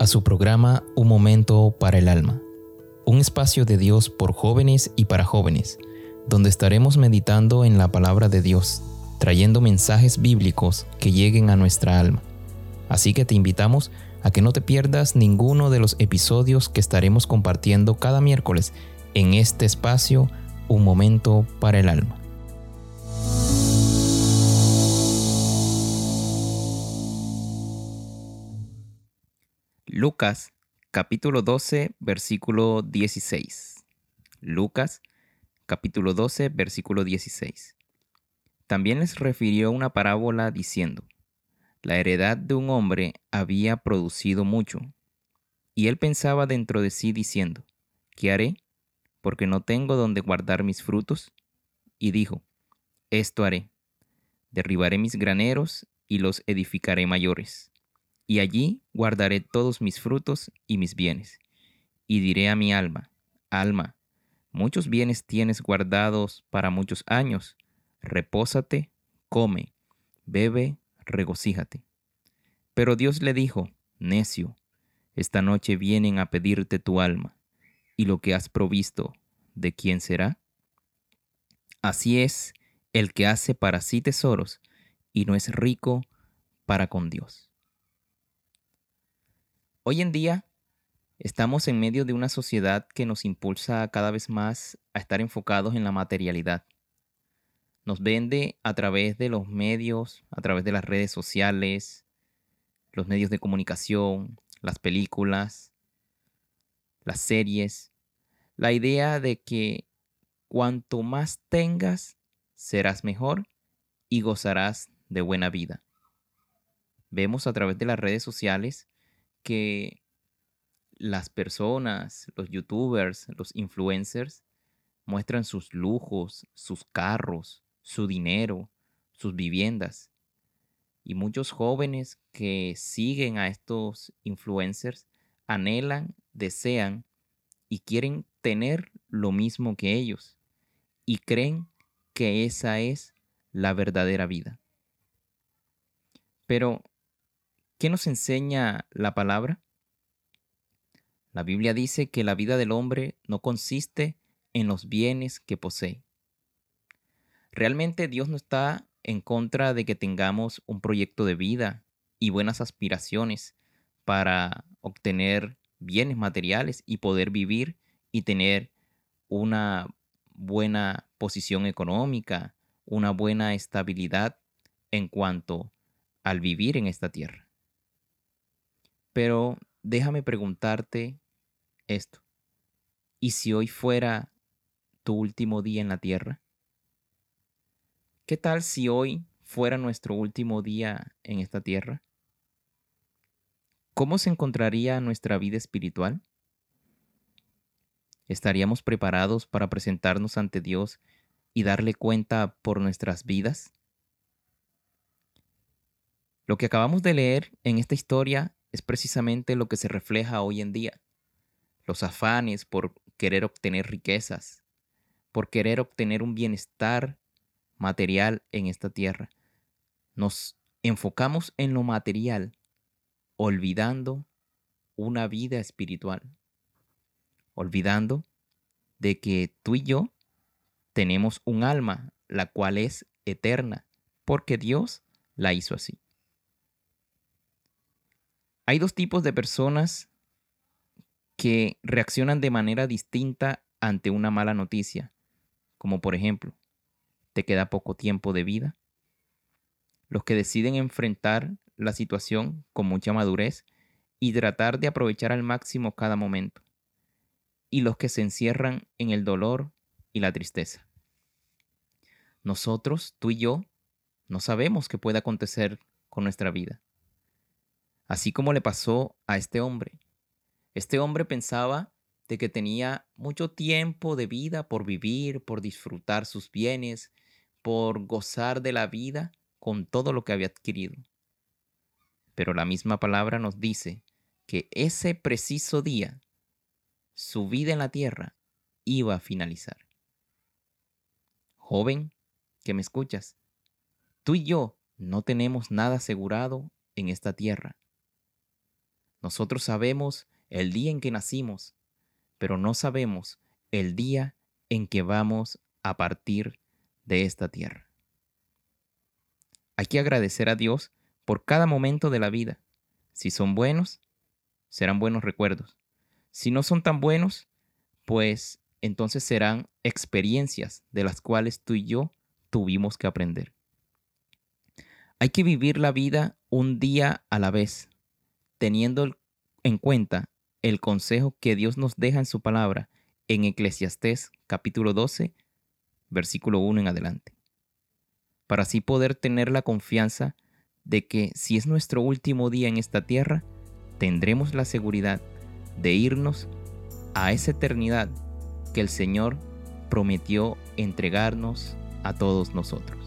A su programa Un Momento para el Alma, un espacio de Dios por jóvenes y para jóvenes, donde estaremos meditando en la palabra de Dios, trayendo mensajes bíblicos que lleguen a nuestra alma. Así que te invitamos a que no te pierdas ninguno de los episodios que estaremos compartiendo cada miércoles en este espacio Un Momento para el Alma. Lucas capítulo 12 versículo 16. Lucas capítulo 12 versículo 16. También les refirió una parábola diciendo, la heredad de un hombre había producido mucho, y él pensaba dentro de sí diciendo, ¿qué haré? Porque no tengo donde guardar mis frutos. Y dijo, esto haré, derribaré mis graneros y los edificaré mayores y allí guardaré todos mis frutos y mis bienes. Y diré a mi alma, alma, muchos bienes tienes guardados para muchos años, repósate, come, bebe, regocíjate. Pero Dios le dijo, necio, esta noche vienen a pedirte tu alma, y lo que has provisto, ¿de quién será? Así es el que hace para sí tesoros y no es rico para con Dios. Hoy en día estamos en medio de una sociedad que nos impulsa cada vez más a estar enfocados en la materialidad. Nos vende a través de los medios, a través de las redes sociales, los medios de comunicación, las películas, las series, la idea de que cuanto más tengas, serás mejor y gozarás de buena vida. Vemos a través de las redes sociales que las personas, los youtubers, los influencers, muestran sus lujos, sus carros, su dinero, sus viviendas. Y muchos jóvenes que siguen a estos influencers anhelan, desean y quieren tener lo mismo que ellos. Y creen que esa es la verdadera vida. Pero ¿Qué nos enseña la palabra? La Biblia dice que la vida del hombre no consiste en los bienes que posee. Realmente Dios no está en contra de que tengamos un proyecto de vida y buenas aspiraciones para obtener bienes materiales y poder vivir y tener una buena posición económica, una buena estabilidad en cuanto al vivir en esta tierra. Pero déjame preguntarte esto. ¿Y si hoy fuera tu último día en la tierra? ¿Qué tal si hoy fuera nuestro último día en esta tierra? ¿Cómo se encontraría nuestra vida espiritual? ¿Estaríamos preparados para presentarnos ante Dios y darle cuenta por nuestras vidas? Lo que acabamos de leer en esta historia es precisamente lo que se refleja hoy en día. Los afanes por querer obtener riquezas, por querer obtener un bienestar material en esta tierra. Nos enfocamos en lo material, olvidando una vida espiritual, olvidando de que tú y yo tenemos un alma, la cual es eterna, porque Dios la hizo así. Hay dos tipos de personas que reaccionan de manera distinta ante una mala noticia, como por ejemplo, te queda poco tiempo de vida. Los que deciden enfrentar la situación con mucha madurez y tratar de aprovechar al máximo cada momento. Y los que se encierran en el dolor y la tristeza. Nosotros, tú y yo, no sabemos qué puede acontecer con nuestra vida así como le pasó a este hombre. Este hombre pensaba de que tenía mucho tiempo de vida por vivir, por disfrutar sus bienes, por gozar de la vida con todo lo que había adquirido. Pero la misma palabra nos dice que ese preciso día, su vida en la tierra iba a finalizar. Joven, que me escuchas, tú y yo no tenemos nada asegurado en esta tierra Nosotros sabemos el día en que nacimos, pero no sabemos el día en que vamos a partir de esta tierra. Hay que agradecer a Dios por cada momento de la vida. Si son buenos, serán buenos recuerdos. Si no son tan buenos, pues entonces serán experiencias de las cuales tú y yo tuvimos que aprender. Hay que vivir la vida un día a la vez, teniendo en cuenta el consejo que Dios nos deja en su palabra en Eclesiastés capítulo 12, versículo 1 en adelante. Para así poder tener la confianza de que si es nuestro último día en esta tierra, tendremos la seguridad de irnos a esa eternidad que el Señor prometió entregarnos a todos nosotros.